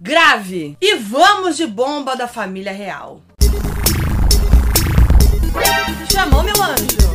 grave. E vamos de bomba da família real. Chamou, meu anjo?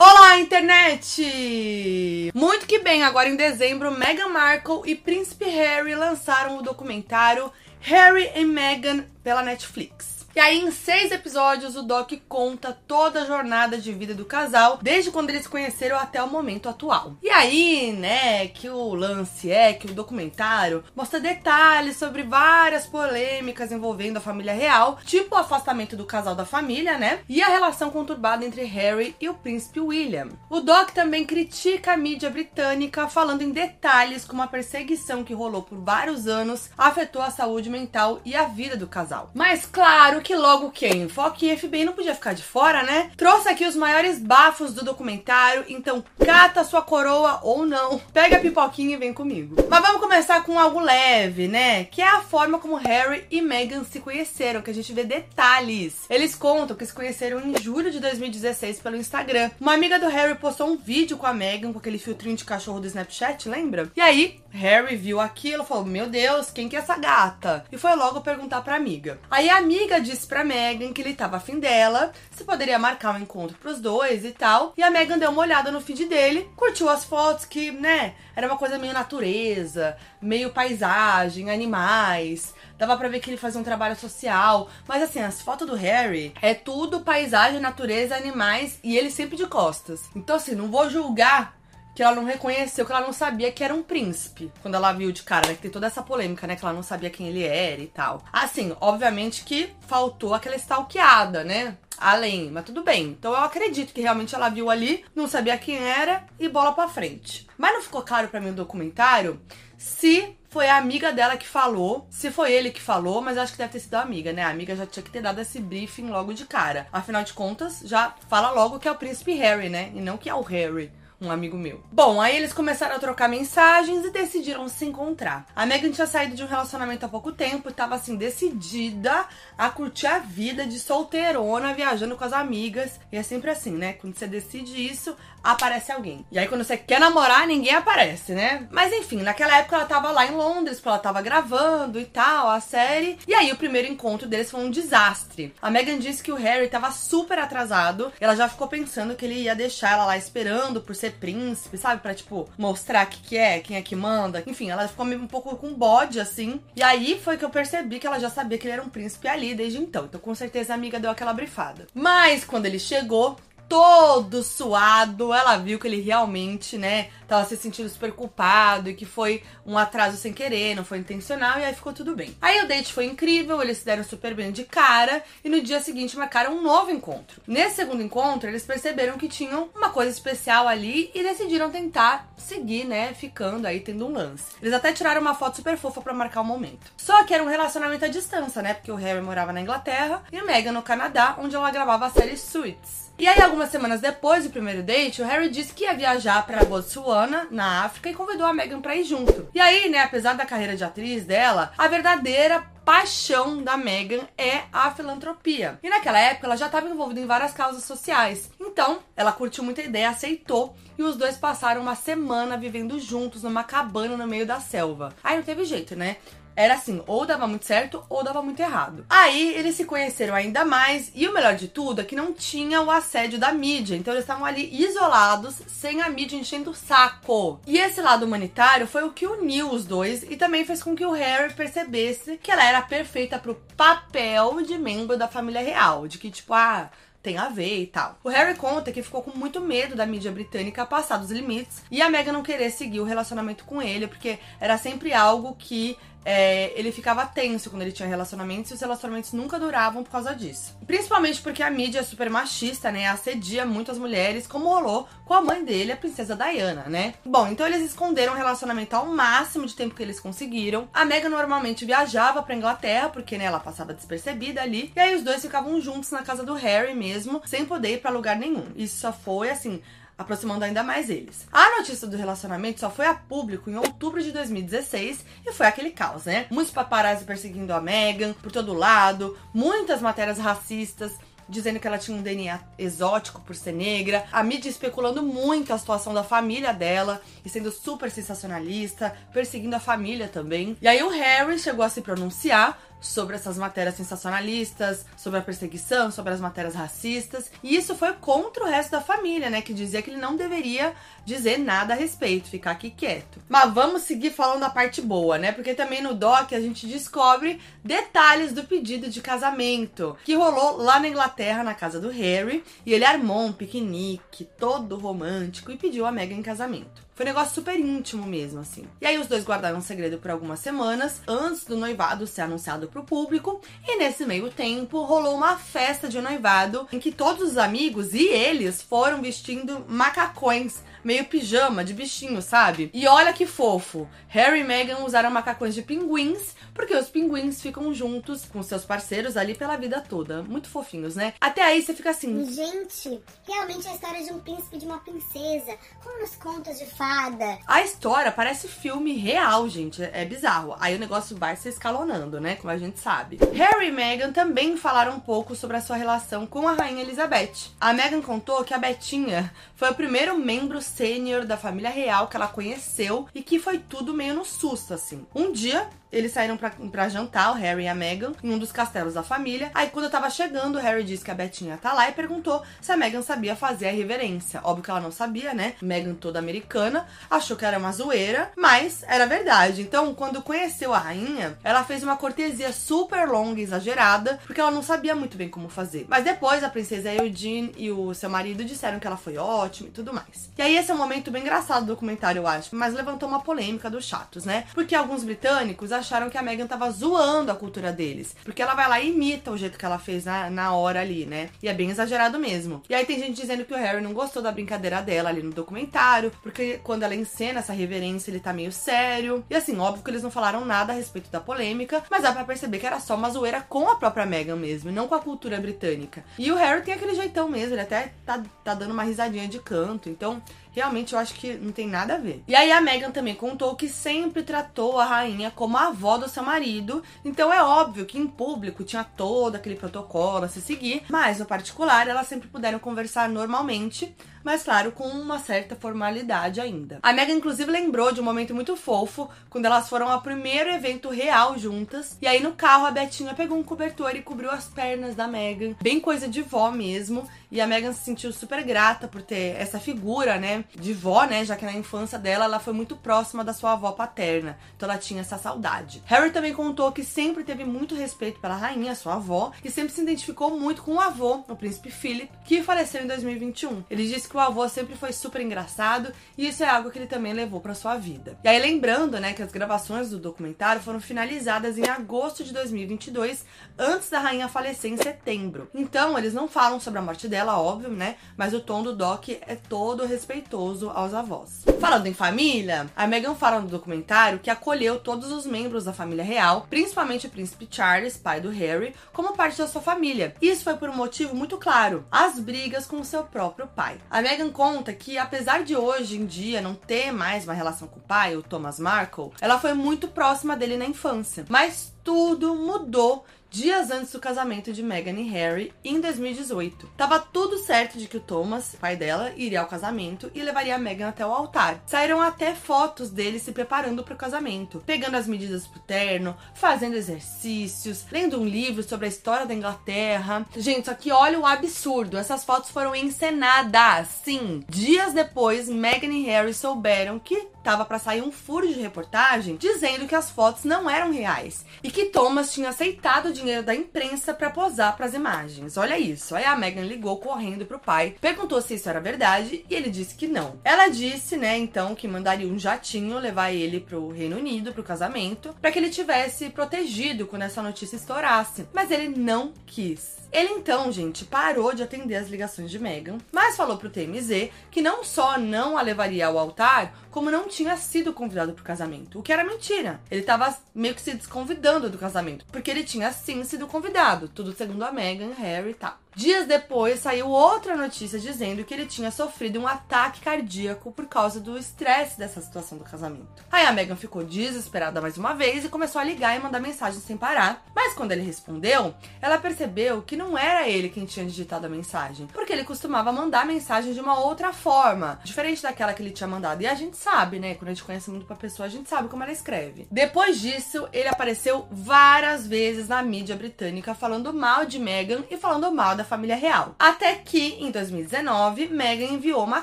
Olá, internet! Muito que bem, agora em dezembro, Meghan Markle e Príncipe Harry lançaram o documentário Harry and Meghan pela Netflix. E aí, em seis episódios, o Doc conta toda a jornada de vida do casal, desde quando eles se conheceram até o momento atual. E aí, né, que o lance é que o documentário mostra detalhes sobre várias polêmicas envolvendo a família real, tipo o afastamento do casal da família, né, e a relação conturbada entre Harry e o príncipe William. O Doc também critica a mídia britânica, falando em detalhes como a perseguição que rolou por vários anos afetou a saúde mental e a vida do casal. Mas claro que logo quem? Foque e FBI não podia ficar de fora, né? Trouxe aqui os maiores bafos do documentário, então cata sua coroa ou não. Pega a pipoquinha e vem comigo. Mas vamos começar com algo leve, né? Que é a forma como Harry e Meghan se conheceram, que a gente vê detalhes. Eles contam que se conheceram em julho de 2016 pelo Instagram. Uma amiga do Harry postou um vídeo com a Meghan com aquele filtrinho de cachorro do Snapchat, lembra? E aí, Harry viu aquilo, falou: Meu Deus, quem que é essa gata? E foi logo perguntar pra amiga. Aí a amiga disse pra Megan que ele tava afim dela, se poderia marcar um encontro pros dois e tal. E a Megan deu uma olhada no feed dele, curtiu as fotos que, né, era uma coisa meio natureza, meio paisagem, animais. Dava pra ver que ele fazia um trabalho social. Mas assim, as fotos do Harry é tudo paisagem, natureza, animais e ele sempre de costas. Então, assim, não vou julgar que ela não reconheceu, que ela não sabia que era um príncipe. Quando ela viu de cara, né? Que tem toda essa polêmica, né? Que ela não sabia quem ele era e tal. Assim, obviamente que faltou aquela stalkeada, né? Além, mas tudo bem. Então eu acredito que realmente ela viu ali, não sabia quem era e bola pra frente. Mas não ficou claro para mim no documentário se foi a amiga dela que falou, se foi ele que falou, mas acho que deve ter sido a amiga, né? A amiga já tinha que ter dado esse briefing logo de cara. Afinal de contas, já fala logo que é o príncipe Harry, né? E não que é o Harry um amigo meu. Bom, aí eles começaram a trocar mensagens e decidiram se encontrar. A Megan tinha saído de um relacionamento há pouco tempo e tava assim, decidida a curtir a vida de solteirona, viajando com as amigas. E é sempre assim, né? Quando você decide isso, aparece alguém. E aí, quando você quer namorar, ninguém aparece, né? Mas enfim, naquela época ela tava lá em Londres, porque ela tava gravando e tal, a série. E aí, o primeiro encontro deles foi um desastre. A Megan disse que o Harry tava super atrasado. Ela já ficou pensando que ele ia deixar ela lá esperando por ser príncipe, sabe? Pra, tipo, mostrar que, que é, quem é que manda. Enfim, ela ficou meio um pouco com bode, assim. E aí foi que eu percebi que ela já sabia que ele era um príncipe ali desde então. Então, com certeza, a amiga deu aquela brifada. Mas, quando ele chegou, todo suado. Ela viu que ele realmente, né, tava se sentindo super culpado e que foi um atraso sem querer, não foi intencional, e aí ficou tudo bem. Aí o date foi incrível, eles se deram super bem de cara e no dia seguinte marcaram um novo encontro. Nesse segundo encontro, eles perceberam que tinham uma coisa especial ali e decidiram tentar seguir, né, ficando aí tendo um lance. Eles até tiraram uma foto super fofa para marcar o momento. Só que era um relacionamento à distância, né, porque o Harry morava na Inglaterra e Meghan no Canadá, onde ela gravava a série Suits. E aí, algumas semanas depois do primeiro date, o Harry disse que ia viajar para Botsuana, na África, e convidou a Meghan para ir junto. E aí, né, apesar da carreira de atriz dela, a verdadeira paixão da Meghan é a filantropia. E naquela época ela já estava envolvida em várias causas sociais. Então, ela curtiu muita ideia, aceitou e os dois passaram uma semana vivendo juntos numa cabana no meio da selva. Aí não teve jeito, né? Era assim, ou dava muito certo ou dava muito errado. Aí eles se conheceram ainda mais e o melhor de tudo é que não tinha o assédio da mídia. Então eles estavam ali isolados, sem a mídia enchendo o saco. E esse lado humanitário foi o que uniu os dois e também fez com que o Harry percebesse que ela era perfeita pro papel de membro da família real. De que, tipo, ah, tem a ver e tal. O Harry conta que ficou com muito medo da mídia britânica passar dos limites e a Meghan não querer seguir o relacionamento com ele, porque era sempre algo que é, ele ficava tenso quando ele tinha relacionamentos e os relacionamentos nunca duravam por causa disso. Principalmente porque a mídia é super machista, né? Assedia muitas mulheres, como rolou com a mãe dele, a princesa Diana, né? Bom, então eles esconderam o relacionamento ao máximo de tempo que eles conseguiram. A Meghan normalmente viajava pra Inglaterra, porque né, ela passava despercebida ali. E aí os dois ficavam juntos na casa do Harry mesmo, sem poder ir pra lugar nenhum. Isso só foi assim aproximando ainda mais eles. A notícia do relacionamento só foi a público em outubro de 2016 e foi aquele caos, né? Muitos paparazzi perseguindo a Meghan por todo lado, muitas matérias racistas dizendo que ela tinha um DNA exótico por ser negra. A mídia especulando muito a situação da família dela e sendo super sensacionalista, perseguindo a família também. E aí o Harry chegou a se pronunciar sobre essas matérias sensacionalistas, sobre a perseguição, sobre as matérias racistas. E isso foi contra o resto da família, né? Que dizia que ele não deveria dizer nada a respeito, ficar aqui quieto. Mas vamos seguir falando da parte boa, né? Porque também no doc a gente descobre detalhes do pedido de casamento que rolou lá na Inglaterra, na casa do Harry. E ele armou um piquenique todo romântico e pediu a Meghan em casamento. Foi um negócio super íntimo mesmo, assim. E aí os dois guardaram um segredo por algumas semanas, antes do noivado ser anunciado pro público. E nesse meio tempo, rolou uma festa de noivado em que todos os amigos e eles foram vestindo macacões meio pijama de bichinho, sabe? E olha que fofo. Harry e Meghan usaram macacões de pinguins, porque os pinguins ficam juntos com seus parceiros ali pela vida toda. Muito fofinhos, né? Até aí você fica assim. Gente, realmente é a história de um príncipe e de uma princesa, como nos contos de fada. A história parece filme real, gente. É bizarro. Aí o negócio vai se escalonando, né? Como a gente sabe. Harry e Meghan também falaram um pouco sobre a sua relação com a rainha Elizabeth. A Meghan contou que a Betinha foi o primeiro membro sênior da família real que ela conheceu e que foi tudo meio no susto, assim. Um dia, eles saíram pra, jantar, o Harry e a Meghan, em um dos castelos da família. Aí, quando eu tava chegando, o Harry disse que a Betinha tá lá e perguntou se a Meghan sabia fazer a reverência. Óbvio que ela não sabia, né? Meghan toda americana, achou que era uma zoeira, mas era verdade. Então, quando conheceu a rainha, ela fez uma cortesia super longa e exagerada, porque ela não sabia muito bem como fazer. Mas depois, a princesa Eugene e o seu marido disseram que ela foi ótima e tudo mais. E aí, esse é um momento bem engraçado do documentário, eu acho, mas levantou uma polêmica dos chatos, né? Porque alguns britânicos acharam que a Meghan tava zoando a cultura deles. Porque ela vai lá e imita o jeito que ela fez na, na hora ali, né? E é bem exagerado mesmo. E aí tem gente dizendo que o Harry não gostou da brincadeira dela ali no documentário, porque quando ela encena essa reverência, ele tá meio sério. E assim, óbvio que eles não falaram nada a respeito da polêmica, mas dá pra perceber que era só uma zoeira com a própria Meghan mesmo, e não com a cultura britânica. E o Harry tem aquele jeitão mesmo, ele até tá, tá dando uma risadinha de canto, então realmente eu acho que não tem nada a ver. E aí a Meghan também contou que sempre tratou a rainha como a avó do seu marido, então é óbvio que em público tinha todo aquele protocolo a se seguir, mas no particular elas sempre puderam conversar normalmente, mas claro, com uma certa formalidade ainda. A Meghan inclusive lembrou de um momento muito fofo, quando elas foram ao primeiro evento real juntas, e aí no carro a Betinha pegou um cobertor e cobriu as pernas da Meghan, bem coisa de vó mesmo, e a Meghan se sentiu super grata por ter essa figura, né, de vó, né, já que na infância dela ela foi muito próxima da sua avó paterna, então ela tinha essa saudade. Harry também contou que sempre teve muito respeito pela rainha, sua avó, e sempre se identificou muito com o avô, o príncipe Philip, que faleceu em 2021. Ele disse que o avô sempre foi super engraçado e isso é algo que ele também levou para sua vida. E aí lembrando, né, que as gravações do documentário foram finalizadas em agosto de 2022, antes da rainha falecer em setembro. Então, eles não falam sobre a morte dela, óbvio, né, mas o tom do doc é todo respeitoso aos avós. Falando em família, a Meghan fala no documentário que acolheu todos os membros da família real, principalmente o príncipe Charles, pai do Harry, como parte da sua família. Isso foi por um motivo muito claro: as brigas com seu próprio pai. A Meghan conta que, apesar de hoje em dia não ter mais uma relação com o pai, o Thomas Markle, ela foi muito próxima dele na infância. Mas tudo mudou dias antes do casamento de Meghan e Harry, em 2018. Tava tudo certo de que o Thomas, pai dela, iria ao casamento e levaria a Meghan até o altar. Saíram até fotos dele se preparando para o casamento, pegando as medidas pro terno, fazendo exercícios, lendo um livro sobre a história da Inglaterra. Gente, só que olha o absurdo, essas fotos foram encenadas. Sim, dias depois, Meghan e Harry souberam que tava para sair um furo de reportagem dizendo que as fotos não eram reais e que Thomas tinha aceitado o dinheiro da imprensa para posar para as imagens. Olha isso. Aí a Meghan ligou correndo pro pai, perguntou se isso era verdade e ele disse que não. Ela disse, né, então que mandaria um jatinho levar ele pro Reino Unido pro casamento, para que ele tivesse protegido quando essa notícia estourasse. Mas ele não quis. Ele então, gente, parou de atender as ligações de Meghan, mas falou pro TMZ que não só não a levaria ao altar, como não tinha sido convidado pro casamento, o que era mentira. Ele tava meio que se desconvidando do casamento, porque ele tinha sim sido convidado, tudo segundo a Meghan, Harry e tal. Dias depois saiu outra notícia dizendo que ele tinha sofrido um ataque cardíaco por causa do estresse dessa situação do casamento. Aí a Meghan ficou desesperada mais uma vez e começou a ligar e mandar mensagens sem parar. Mas quando ele respondeu, ela percebeu que não era ele quem tinha digitado a mensagem, porque ele costumava mandar mensagem de uma outra forma, diferente daquela que ele tinha mandado. E a gente sabe, né? Quando a gente conhece muito pra pessoa, a gente sabe como ela escreve. Depois disso, ele apareceu várias vezes na mídia britânica falando mal de Meghan e falando mal da família real. Até que, em 2019, Meghan enviou uma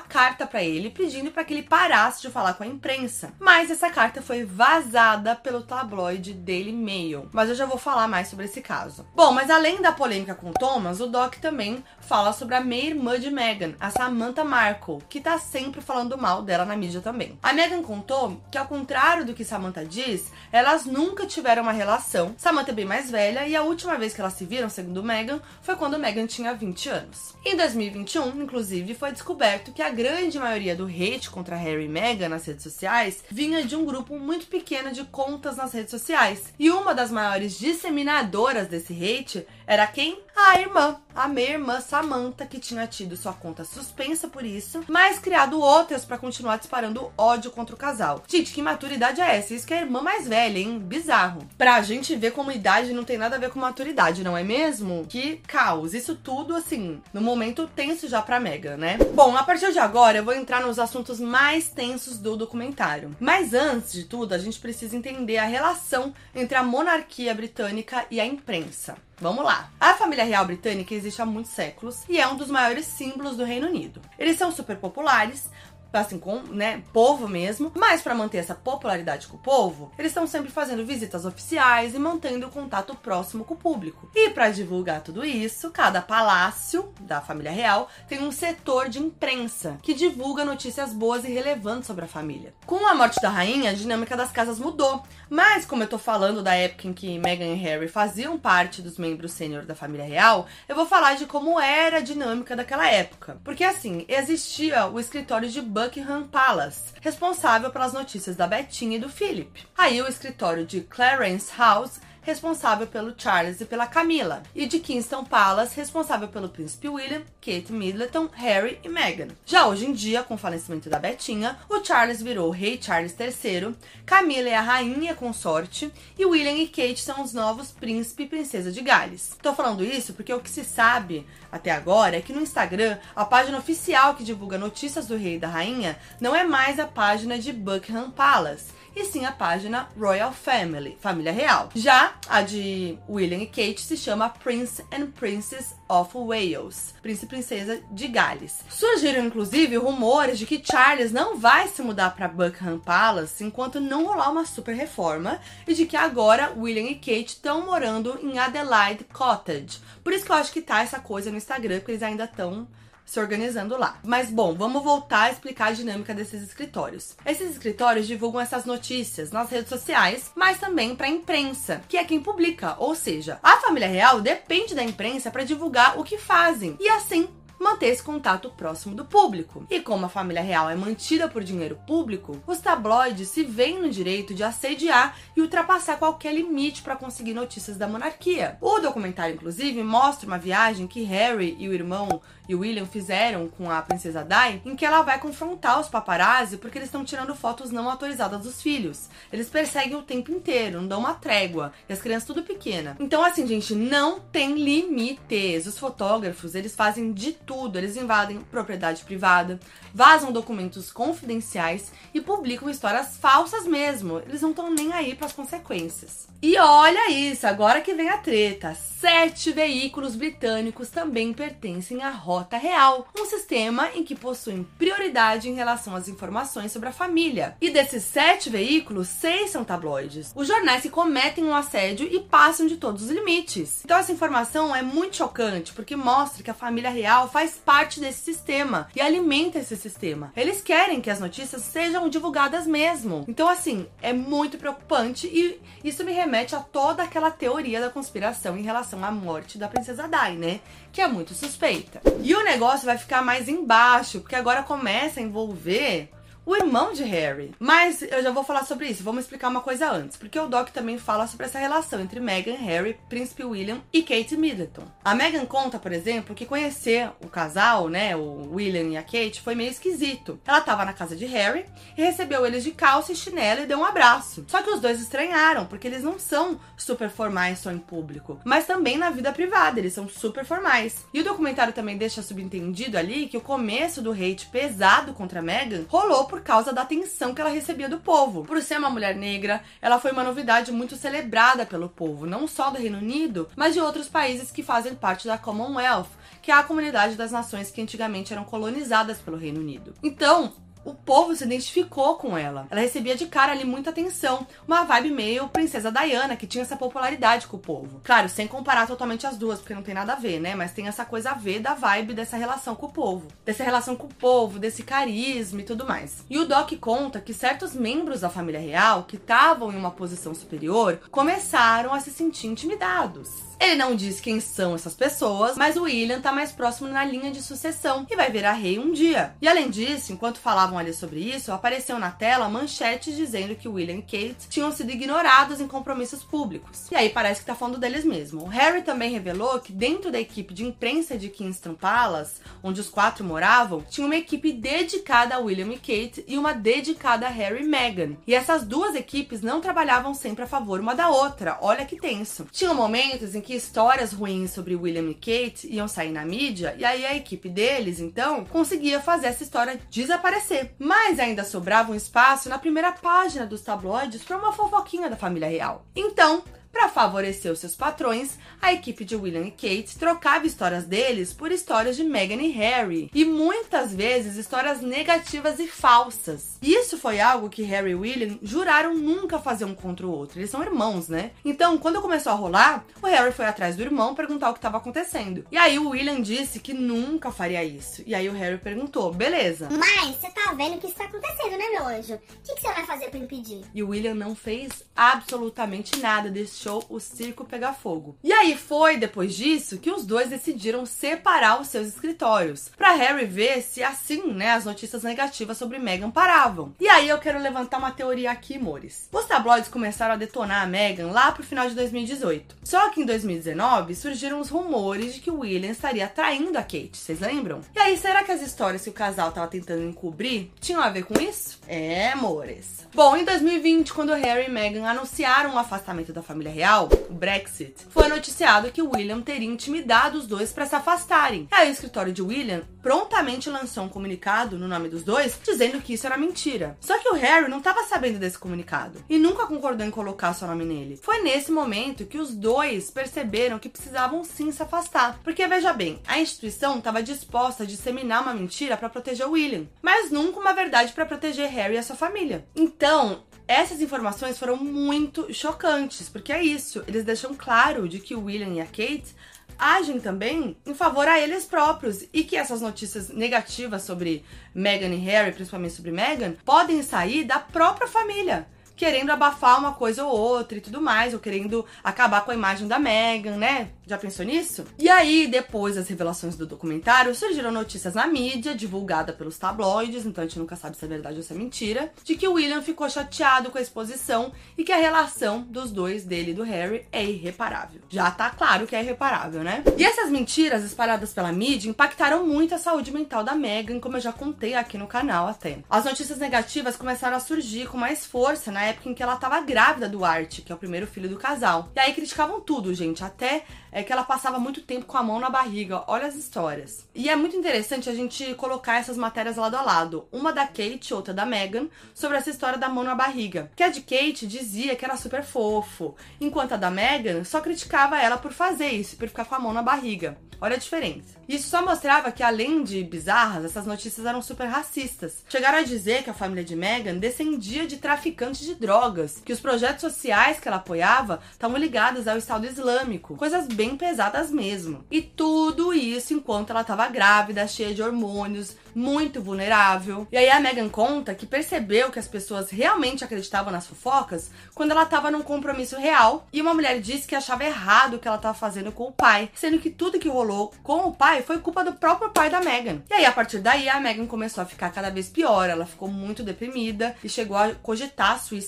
carta para ele pedindo para que ele parasse de falar com a imprensa. Mas essa carta foi vazada pelo tabloide Daily Mail. Mas eu já vou falar mais sobre esse caso. Bom, mas além da polêmica com Thomas, o Doc também fala sobre a meia-irmã de Meghan, a Samantha Markle, que tá sempre falando mal dela na mídia também. A Meghan contou que, ao contrário do que Samantha diz, elas nunca tiveram uma relação. Samantha é bem mais velha e a última vez que elas se viram, segundo Meghan, foi quando Meghan tinha 20 anos. Em 2021, inclusive, foi descoberto que a grande maioria do hate contra Harry e Meghan nas redes sociais vinha de um grupo muito pequeno de contas nas redes sociais. E uma das maiores disseminadoras desse hate era quem? A irmã, a minha irmã Samantha, que tinha tido sua conta suspensa por isso, mas criado outras para continuar disparando ódio contra o casal. Gente, que maturidade é essa? Isso que é a irmã mais velha, hein? Bizarro. Pra gente ver como idade não tem nada a ver com maturidade, não é mesmo? Que caos. Isso tudo, assim, no momento tenso já pra Mega, né? Bom, a partir de agora eu vou entrar nos assuntos mais tensos do documentário. Mas antes de tudo, a gente precisa entender a relação entre a monarquia britânica e a imprensa. Vamos lá. A família real britânica existe há muitos séculos e é um dos maiores símbolos do Reino Unido. Eles são super populares, assim, com, né, povo mesmo. Mas para manter essa popularidade com o povo, eles estão sempre fazendo visitas oficiais e mantendo o contato próximo com o público. E para divulgar tudo isso, cada palácio da família real tem um setor de imprensa que divulga notícias boas e relevantes sobre a família. Com a morte da rainha, a dinâmica das casas mudou. Mas como eu tô falando da época em que Meghan e Harry faziam parte dos membros sênior da família real, eu vou falar de como era a dinâmica daquela época. Porque assim, existia o escritório de Buckingham Palace, responsável pelas notícias da Bettinha e do Philip. Aí o escritório de Clarence House responsável pelo Charles e pela Camila, e de Kingston Palace, responsável pelo príncipe William, Kate Middleton, Harry e Meghan. Já hoje em dia, com o falecimento da Betinha, o Charles virou o rei Charles III, Camila é a rainha consorte e William e Kate são os novos príncipe e princesa de Gales. Tô falando isso porque o que se sabe até agora é que no Instagram, a página oficial que divulga notícias do rei e da rainha não é mais a página de Buckingham Palace, e sim a página Royal Family, família real. Já a de William e Kate se chama Prince and Princess of Wales, príncipe e princesa de Gales. Surgiram inclusive rumores de que Charles não vai se mudar para Buckingham Palace enquanto não rolar uma super reforma e de que agora William e Kate estão morando em Adelaide Cottage. Por isso que eu acho que tá essa coisa no Instagram, porque eles ainda estão se organizando lá. Mas bom, vamos voltar a explicar a dinâmica desses escritórios. Esses escritórios divulgam essas notícias nas redes sociais, mas também para a imprensa, que é quem publica, ou seja, a família real depende da imprensa para divulgar o que fazem. E assim manter esse contato próximo do público. E como a família real é mantida por dinheiro público, os tabloides se veem no direito de assediar e ultrapassar qualquer limite para conseguir notícias da monarquia. O documentário, inclusive, mostra uma viagem que Harry e o irmão e William fizeram com a princesa Di, em que ela vai confrontar os paparazzi porque eles estão tirando fotos não autorizadas dos filhos. Eles perseguem o tempo inteiro, não dão uma trégua. E as crianças tudo pequena. Então, assim, gente, não tem limites. Os fotógrafos, eles fazem de tudo. Eles invadem propriedade privada, vazam documentos confidenciais e publicam histórias falsas mesmo. Eles não estão nem aí para as consequências. E olha isso, agora que vem a treta. Sete veículos britânicos também pertencem à Rota Real, um sistema em que possuem prioridade em relação às informações sobre a família. E desses sete veículos, seis são tabloides. Os jornais que cometem um assédio e passam de todos os limites. Então essa informação é muito chocante porque mostra que a família real faz parte desse sistema e alimenta esse sistema. Eles querem que as notícias sejam divulgadas mesmo. Então assim, é muito preocupante e isso me remete a toda aquela teoria da conspiração em relação à morte da princesa Dai, né? Que é muito suspeita. E o negócio vai ficar mais embaixo, porque agora começa a envolver o irmão de Harry. Mas eu já vou falar sobre isso, vamos explicar uma coisa antes, porque o Doc também fala sobre essa relação entre Meghan, Harry, Príncipe William e Kate Middleton. A Meghan conta, por exemplo, que conhecer o casal, né, o William e a Kate, foi meio esquisito. Ela estava na casa de Harry e recebeu eles de calça e chinelo e deu um abraço. Só que os dois estranharam, porque eles não são super formais só em público, mas também na vida privada, eles são super formais. E o documentário também deixa subentendido ali que o começo do hate pesado contra Meghan rolou por causa da atenção que ela recebia do povo. Por ser uma mulher negra, ela foi uma novidade muito celebrada pelo povo, não só do Reino Unido, mas de outros países que fazem parte da Commonwealth, que é a comunidade das nações que antigamente eram colonizadas pelo Reino Unido. Então, o povo se identificou com ela. Ela recebia de cara ali muita atenção, uma vibe meio princesa Diana, que tinha essa popularidade com o povo. Claro, sem comparar totalmente as duas, porque não tem nada a ver, né? Mas tem essa coisa a ver da vibe dessa relação com o povo, dessa relação com o povo, desse carisma e tudo mais. E o Doc conta que certos membros da família real que estavam em uma posição superior começaram a se sentir intimidados. Ele não diz quem são essas pessoas, mas o William tá mais próximo na linha de sucessão e vai virar rei um dia. E além disso, enquanto falavam ali sobre isso, apareceu na tela manchetes dizendo que William e Kate tinham sido ignorados em compromissos públicos. E aí parece que tá falando deles mesmo. O Harry também revelou que dentro da equipe de imprensa de Kingston Palace, onde os quatro moravam, tinha uma equipe dedicada a William e Kate e uma dedicada a Harry e Meghan. E essas duas equipes não trabalhavam sempre a favor uma da outra. Olha que tenso. Tinham momentos em que que histórias ruins sobre William e Kate iam sair na mídia, e aí a equipe deles, então, conseguia fazer essa história desaparecer. Mas ainda sobrava um espaço na primeira página dos tabloides para uma fofoquinha da família real. Então, para favorecer os seus patrões, a equipe de William e Kate trocava histórias deles por histórias de Meghan e Harry, e muitas vezes histórias negativas e falsas. Isso foi algo que Harry e William juraram nunca fazer um contra o outro. Eles são irmãos, né? Então, quando começou a rolar, o Harry foi atrás do irmão perguntar o que estava acontecendo. E aí o William disse que nunca faria isso. E aí o Harry perguntou: "Beleza? Mas você tá vendo o que está acontecendo, né, meu anjo? O que, que você vai fazer para impedir?" E o William não fez absolutamente nada desse deixou o circo pegar fogo. E aí foi depois disso que os dois decidiram separar os seus escritórios, para Harry ver se assim, né, as notícias negativas sobre Meghan paravam. E aí eu quero levantar uma teoria aqui, amores. Os tabloides começaram a detonar a Meghan lá pro final de 2018. Só que em 2019 surgiram os rumores de que o William estaria traindo a Kate, vocês lembram? E aí, será que as histórias que o casal tava tentando encobrir tinham a ver com isso? É, amores. Bom, em 2020, quando Harry e Meghan anunciaram o afastamento da família real, o Brexit, foi noticiado que William teria intimidado os dois para se afastarem. Aí o escritório de William prontamente lançou um comunicado no nome dos dois dizendo que isso era mentira. Só que o Harry não estava sabendo desse comunicado e nunca concordou em colocar seu nome nele. Foi nesse momento que os dois perceberam que precisavam sim se afastar, porque veja bem, a instituição estava disposta a disseminar uma mentira para proteger William, mas nunca uma verdade para proteger Harry e a sua família. Então, essas informações foram muito chocantes, porque é isso, eles deixam claro de que o William e a Kate agem também em favor a eles próprios e que essas notícias negativas sobre Meghan e Harry, principalmente sobre Meghan, podem sair da própria família querendo abafar uma coisa ou outra e tudo mais, ou querendo acabar com a imagem da Meghan, né? Já pensou nisso? E aí, depois das revelações do documentário, surgiram notícias na mídia, divulgada pelos tabloides, então a gente nunca sabe se é verdade ou se é mentira, de que o William ficou chateado com a exposição e que a relação dos dois, dele e do Harry, é irreparável. Já tá claro que é irreparável, né? E essas mentiras espalhadas pela mídia impactaram muito a saúde mental da Meghan, como eu já contei aqui no canal até. As notícias negativas começaram a surgir com mais força na época em que ela estava grávida do Art, que é o primeiro filho do casal. E aí criticavam tudo, gente, até é, que ela passava muito tempo com a mão na barriga. Olha as histórias. E é muito interessante a gente colocar essas matérias lado a lado. Uma da Kate, outra da Megan, sobre essa história da mão na barriga. Que a de Kate dizia que era super fofo, enquanto a da Megan só criticava ela por fazer isso, por ficar com a mão na barriga. Olha a diferença. Isso só mostrava que, além de bizarras, essas notícias eram super racistas. Chegaram a dizer que a família de Meghan descendia de traficantes de drogas, que os projetos sociais que ela apoiava estavam ligados ao Estado Islâmico, coisas bem pesadas mesmo. E tudo isso enquanto ela estava grávida, cheia de hormônios, muito vulnerável. E aí a Megan conta que percebeu que as pessoas realmente acreditavam nas fofocas quando ela estava num compromisso real e uma mulher disse que achava errado o que ela estava fazendo com o pai, sendo que tudo que rolou com o pai foi culpa do próprio pai da Megan. E aí a partir daí a Megan começou a ficar cada vez pior, ela ficou muito deprimida e chegou a cogitar suicídio,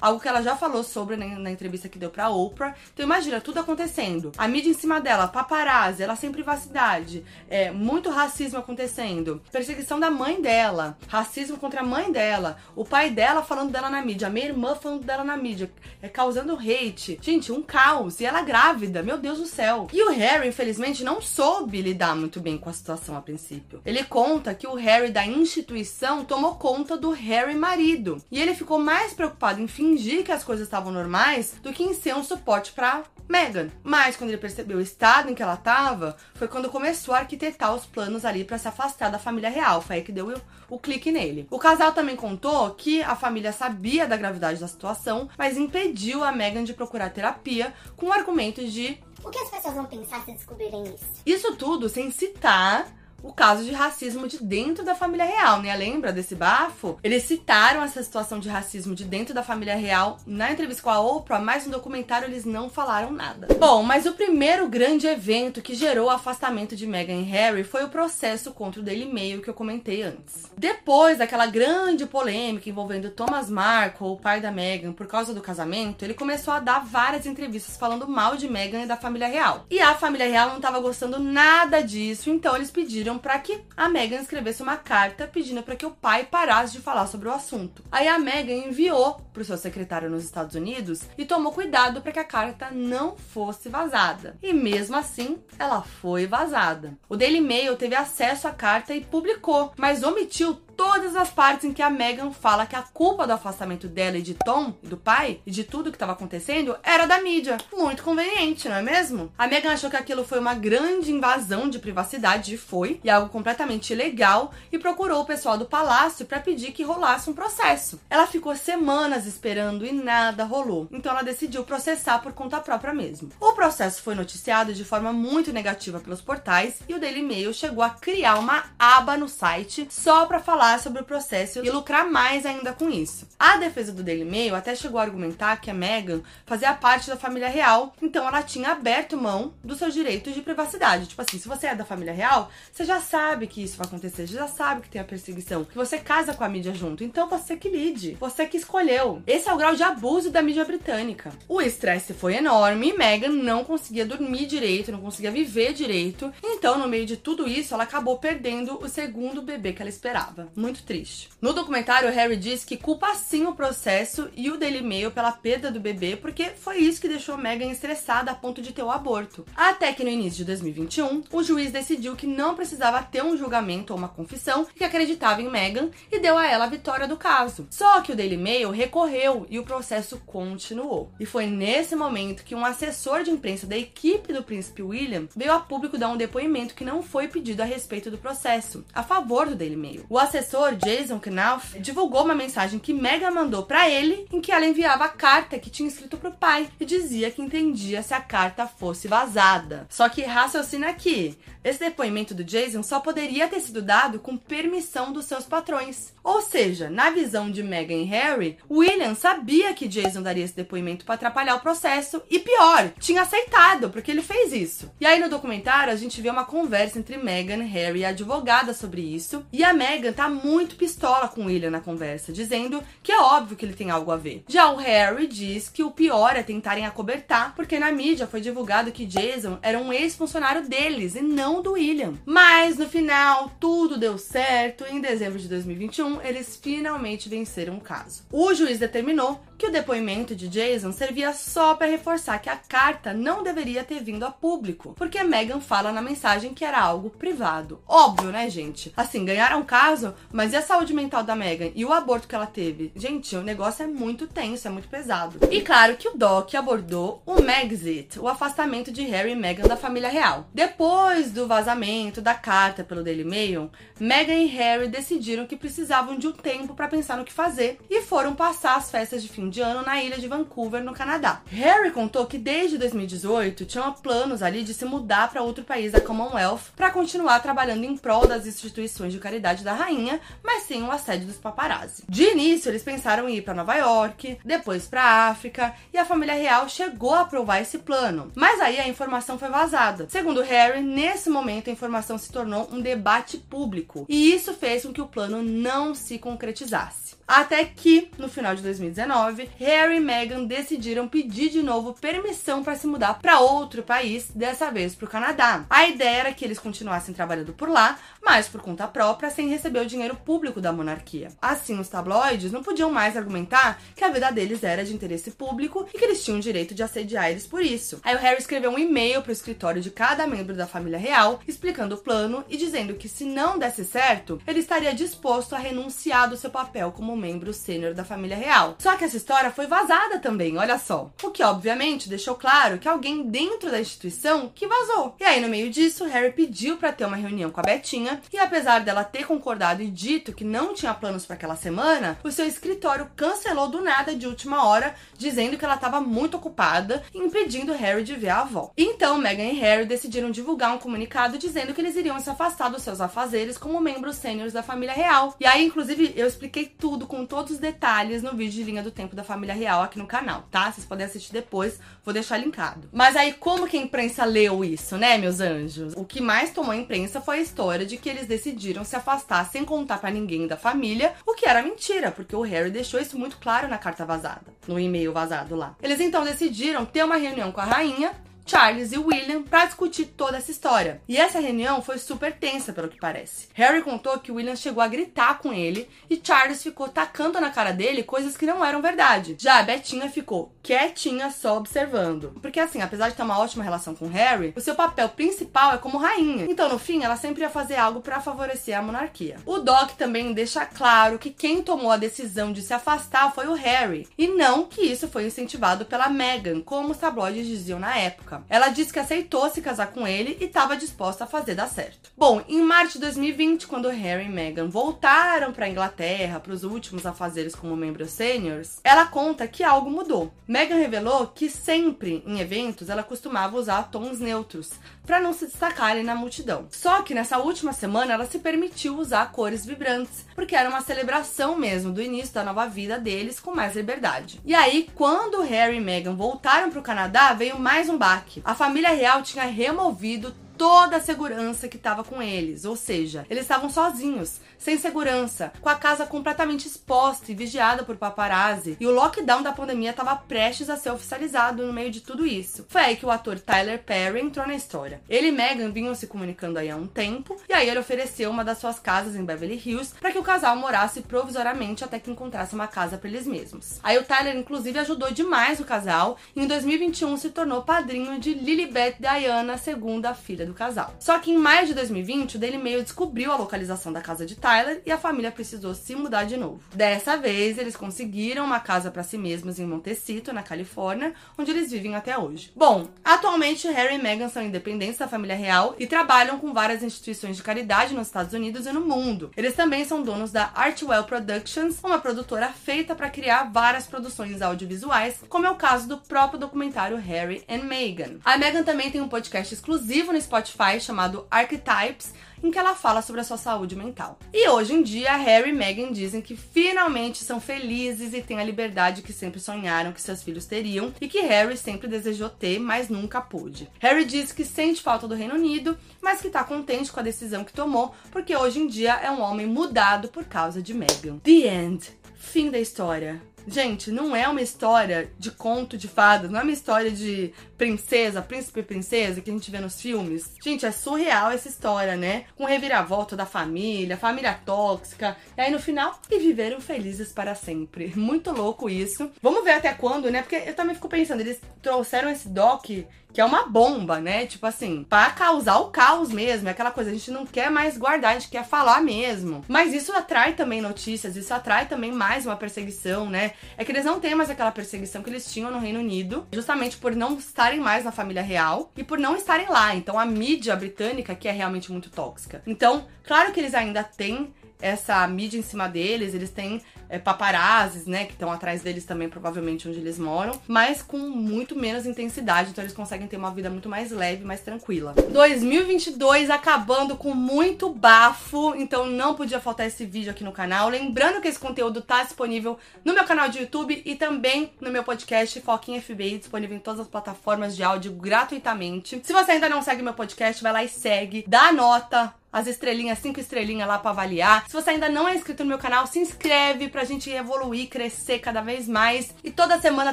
algo que ela já falou sobre na, na entrevista que deu pra Oprah. Então imagina tudo acontecendo, a mídia em cima dela, paparazzi, ela sem privacidade, é, muito racismo acontecendo, perseguição da mãe dela, racismo contra a mãe dela, o pai dela falando dela na mídia, a minha irmã falando dela na mídia, é, causando hate. Gente, um caos. E ela grávida, meu Deus do céu. E o Harry, infelizmente, não soube lidar muito bem com a situação a princípio. Ele conta que o Harry da instituição tomou conta do Harry marido. E ele ficou mais preocupado em fingir que as coisas estavam normais do que em ser um suporte para Meghan. Mas quando ele percebeu o estado em que ela estava, foi quando começou a arquitetar os planos ali para se afastar da família real. Foi aí que deu o, o clique nele. O casal também contou que a família sabia da gravidade da situação, mas impediu a Meghan de procurar terapia com argumentos de O que as pessoas vão pensar se descobrirem isso? isso tudo sem citar o caso de racismo de dentro da família real, né? Lembra desse bafo? Eles citaram essa situação de racismo de dentro da família real na entrevista com a Oprah, mas no documentário eles não falaram nada. Bom, mas o primeiro grande evento que gerou o afastamento de Meghan e Harry foi o processo contra o Daily Mail que eu comentei antes. Depois daquela grande polêmica envolvendo Thomas Markle, o pai da Meghan, por causa do casamento, ele começou a dar várias entrevistas falando mal de Meghan e da família real. E a família real não estava gostando nada disso, então eles pediram para que a Meghan escrevesse uma carta pedindo para que o pai parasse de falar sobre o assunto. Aí a Meghan enviou para o seu secretário nos Estados Unidos e tomou cuidado para que a carta não fosse vazada. E mesmo assim, ela foi vazada. O Daily Mail teve acesso à carta e publicou, mas omitiu todas as partes em que a Meghan fala que a culpa do afastamento dela e de Tom, e do pai, e de tudo que estava acontecendo, era da mídia. Muito conveniente, não é mesmo? A Meghan achou que aquilo foi uma grande invasão de privacidade, e foi, e algo completamente ilegal, e procurou o pessoal do palácio para pedir que rolasse um processo. Ela ficou semanas esperando e nada rolou. Então ela decidiu processar por conta própria mesmo. O processo foi noticiado de forma muito negativa pelos portais e o Daily Mail chegou a criar uma aba no site só para falar sobre o processo e lucrar mais ainda com isso. A defesa do Daily Mail até chegou a argumentar que a Meghan fazia parte da família real, então ela tinha aberto mão dos seus direitos de privacidade. Tipo assim, se você é da família real, você já sabe que isso vai acontecer, você já sabe que tem a perseguição, que você casa com a mídia junto, então você que lide, você que escolheu. Esse é o grau de abuso da mídia britânica. O estresse foi enorme e Meghan não conseguia dormir direito, não conseguia viver direito, então no meio de tudo isso ela acabou perdendo o segundo bebê que ela esperava muito triste. No documentário, Harry diz que culpa sim o processo e o Daily Mail pela perda do bebê, porque foi isso que deixou Meghan estressada a ponto de ter o aborto. Até que no início de 2021, o juiz decidiu que não precisava ter um julgamento ou uma confissão que acreditava em Meghan e deu a ela a vitória do caso. Só que o Daily Mail recorreu e o processo continuou. E foi nesse momento que um assessor de imprensa da equipe do príncipe William veio a público dar um depoimento que não foi pedido a respeito do processo, a favor do Daily Mail. O assessor Jason Knauf divulgou uma mensagem que Meghan mandou para ele, em que ela enviava a carta que tinha escrito pro pai e dizia que entendia se a carta fosse vazada. Só que raciocina aqui, esse depoimento do Jason só poderia ter sido dado com permissão dos seus patrões. Ou seja, na visão de Meghan e Harry, William sabia que Jason daria esse depoimento para atrapalhar o processo e pior, tinha aceitado, porque ele fez isso. E aí no documentário a gente vê uma conversa entre Meghan, Harry e a advogada sobre isso, e a Meghan tá muito pistola com William na conversa, dizendo que é óbvio que ele tem algo a ver. Já o Harry diz que o pior é tentarem acobertar, porque na mídia foi divulgado que Jason era um ex-funcionário deles e não do William. Mas no final tudo deu certo em dezembro de 2021 eles finalmente venceram o caso. O juiz determinou que o depoimento de Jason servia só para reforçar que a carta não deveria ter vindo a público, porque Meghan fala na mensagem que era algo privado. Óbvio, né, gente? Assim, ganharam o caso, mas e a saúde mental da Meghan e o aborto que ela teve? Gente, o negócio é muito tenso, é muito pesado. E claro que o Doc abordou o Megxit, o afastamento de Harry e Meghan da família real. Depois do vazamento da carta pelo Daily Mail, Meghan e Harry decidiram que precisavam de um tempo para pensar no que fazer e foram passar as festas de fim indiano na ilha de Vancouver, no Canadá. Harry contou que desde 2018 tinham planos ali de se mudar para outro país da Commonwealth para continuar trabalhando em prol das instituições de caridade da rainha, mas sem o assédio dos paparazzi. De início, eles pensaram em ir para Nova York, depois para África, e a família real chegou a aprovar esse plano. Mas aí a informação foi vazada. Segundo Harry, nesse momento a informação se tornou um debate público, e isso fez com que o plano não se concretizasse. Até que, no final de 2019, Harry e Meghan decidiram pedir de novo permissão para se mudar para outro país, dessa vez para o Canadá. A ideia era que eles continuassem trabalhando por lá, mas por conta própria, sem receber o dinheiro público da monarquia. Assim, os tabloides não podiam mais argumentar que a vida deles era de interesse público e que eles tinham o direito de assediar eles por isso. Aí o Harry escreveu um e-mail para o escritório de cada membro da família real, explicando o plano e dizendo que se não desse certo, ele estaria disposto a renunciar do seu papel como membro sênior da família real. Só que essa história foi vazada também, olha só. O que obviamente deixou claro que alguém dentro da instituição que vazou. E aí no meio disso, Harry pediu para ter uma reunião com a Betinha e apesar dela ter concordado e dito que não tinha planos para aquela semana, o seu escritório cancelou do nada de última hora, dizendo que ela estava muito ocupada, impedindo Harry de ver a avó. Então, Meghan e Harry decidiram divulgar um comunicado dizendo que eles iriam se afastar dos seus afazeres como membros sêniores da família real. E aí, inclusive, eu expliquei tudo com todos os detalhes no vídeo de linha do tempo da família real aqui no canal, tá? Vocês podem assistir depois, vou deixar linkado. Mas aí, como que a imprensa leu isso, né, meus anjos? O que mais tomou a imprensa foi a história de que eles decidiram se afastar sem contar para ninguém da família, o que era mentira, porque o Harry deixou isso muito claro na carta vazada, no e-mail vazado lá. Eles então decidiram ter uma reunião com a rainha Charles e William para discutir toda essa história. E essa reunião foi super tensa, pelo que parece. Harry contou que William chegou a gritar com ele e Charles ficou tacando na cara dele coisas que não eram verdade. Já a Betinha ficou quietinha só observando. Porque assim, apesar de ter uma ótima relação com Harry, o seu papel principal é como rainha. Então, no fim, ela sempre ia fazer algo para favorecer a monarquia. O Doc também deixa claro que quem tomou a decisão de se afastar foi o Harry, e não que isso foi incentivado pela Meghan, como os tabloides diziam na época. Ela disse que aceitou se casar com ele e estava disposta a fazer dar certo. Bom, em março de 2020, quando Harry e Meghan voltaram para Inglaterra para os últimos afazeres como membros sêniores, ela conta que algo mudou. Meghan revelou que sempre em eventos ela costumava usar tons neutros para não se destacarem na multidão. Só que nessa última semana ela se permitiu usar cores vibrantes, porque era uma celebração mesmo do início da nova vida deles com mais liberdade. E aí, quando Harry e Meghan voltaram para o Canadá, veio mais um baque a família real tinha removido toda a segurança que estava com eles, ou seja, eles estavam sozinhos, sem segurança, com a casa completamente exposta e vigiada por paparazzi, e o lockdown da pandemia estava prestes a ser oficializado no meio de tudo isso. Foi aí que o ator Tyler Perry entrou na história. Ele e Meghan vinham se comunicando aí há um tempo, e aí ele ofereceu uma das suas casas em Beverly Hills para que o casal morasse provisoriamente até que encontrasse uma casa para eles mesmos. Aí o Tyler inclusive ajudou demais o casal e em 2021 se tornou padrinho de Lilibet Diana, segunda filha do casal. Só que em maio de 2020, o Daily Mail descobriu a localização da casa de Tyler e a família precisou se mudar de novo. Dessa vez, eles conseguiram uma casa para si mesmos em Montecito, na Califórnia, onde eles vivem até hoje. Bom, atualmente Harry e Meghan são independentes da família real e trabalham com várias instituições de caridade nos Estados Unidos e no mundo. Eles também são donos da Artwell Productions, uma produtora feita para criar várias produções audiovisuais, como é o caso do próprio documentário Harry and Meghan. A Meghan também tem um podcast exclusivo no Spotify Spotify chamado Archetypes, em que ela fala sobre a sua saúde mental. E hoje em dia, Harry e Meghan dizem que finalmente são felizes e têm a liberdade que sempre sonharam que seus filhos teriam e que Harry sempre desejou ter, mas nunca pôde. Harry diz que sente falta do Reino Unido, mas que está contente com a decisão que tomou, porque hoje em dia é um homem mudado por causa de Meghan. The End. Fim da história. Gente, não é uma história de conto de fadas, não é uma história de princesa, príncipe e princesa que a gente vê nos filmes. Gente, é surreal essa história, né? Com reviravolta da família, família tóxica, e aí no final, e viveram felizes para sempre. Muito louco isso. Vamos ver até quando, né? Porque eu também fico pensando, eles trouxeram esse doc que é uma bomba, né? Tipo assim, para causar o caos mesmo, é aquela coisa, a gente não quer mais guardar, a gente quer falar mesmo. Mas isso atrai também notícias, isso atrai também mais uma perseguição, né? É que eles não têm mais aquela perseguição que eles tinham no Reino Unido, justamente por não estarem mais na família real e por não estarem lá. Então a mídia britânica que é realmente muito tóxica. Então, claro que eles ainda têm essa mídia em cima deles, eles têm é, paparazes, né, que estão atrás deles também, provavelmente onde eles moram, mas com muito menos intensidade, então eles conseguem ter uma vida muito mais leve, mais tranquila. 2022 acabando com muito bafo, então não podia faltar esse vídeo aqui no canal. Lembrando que esse conteúdo tá disponível no meu canal de YouTube e também no meu podcast Foquinha FBI, disponível em todas as plataformas de áudio gratuitamente. Se você ainda não segue meu podcast, vai lá e segue, dá nota, as estrelinhas, cinco estrelinhas lá para avaliar. Se você ainda não é inscrito no meu canal, se inscreve pra gente evoluir, crescer cada vez mais. E toda semana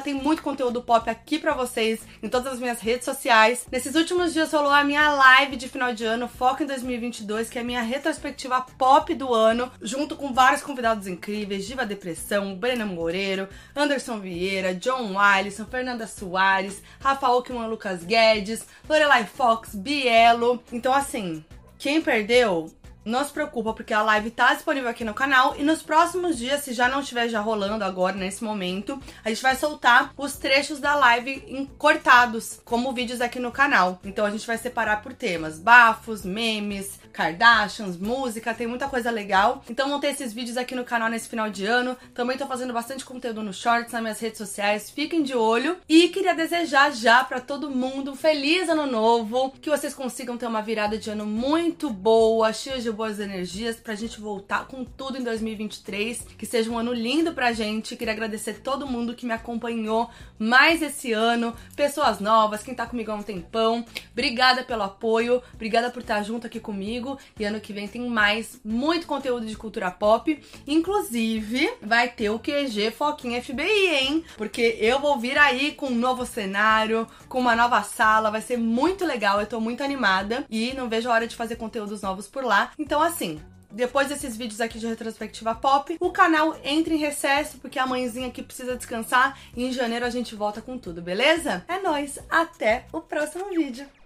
tem muito conteúdo pop aqui para vocês em todas as minhas redes sociais. Nesses últimos dias rolou a minha live de final de ano, Foco em 2022, que é a minha retrospectiva pop do ano, junto com vários convidados incríveis, Diva Depressão, Brena Moreiro, Anderson Vieira, John Wilson, Fernanda Soares, Rafa Ockman, Lucas Guedes, Lorelai Fox, Bielo. Então assim, quem perdeu, não se preocupa, porque a live tá disponível aqui no canal. E nos próximos dias, se já não estiver já rolando agora, nesse momento, a gente vai soltar os trechos da live cortados, como vídeos aqui no canal. Então a gente vai separar por temas: bafos, memes, Kardashians, música, tem muita coisa legal. Então vão ter esses vídeos aqui no canal nesse final de ano. Também tô fazendo bastante conteúdo no Shorts, nas minhas redes sociais. Fiquem de olho. E queria desejar já para todo mundo um feliz ano novo, que vocês consigam ter uma virada de ano muito boa, cheia de boas energias pra gente voltar com tudo em 2023, que seja um ano lindo pra gente. Queria agradecer todo mundo que me acompanhou mais esse ano, pessoas novas, quem tá comigo há um tempão. Obrigada pelo apoio, obrigada por estar junto aqui comigo. E ano que vem tem mais, muito conteúdo de cultura pop. Inclusive, vai ter o QG Foquinha FBI, hein? Porque eu vou vir aí com um novo cenário, com uma nova sala. Vai ser muito legal. Eu tô muito animada. E não vejo a hora de fazer conteúdos novos por lá. Então, assim, depois desses vídeos aqui de retrospectiva pop, o canal entra em recesso, porque a mãezinha aqui precisa descansar e em janeiro a gente volta com tudo, beleza? É nóis, até o próximo vídeo!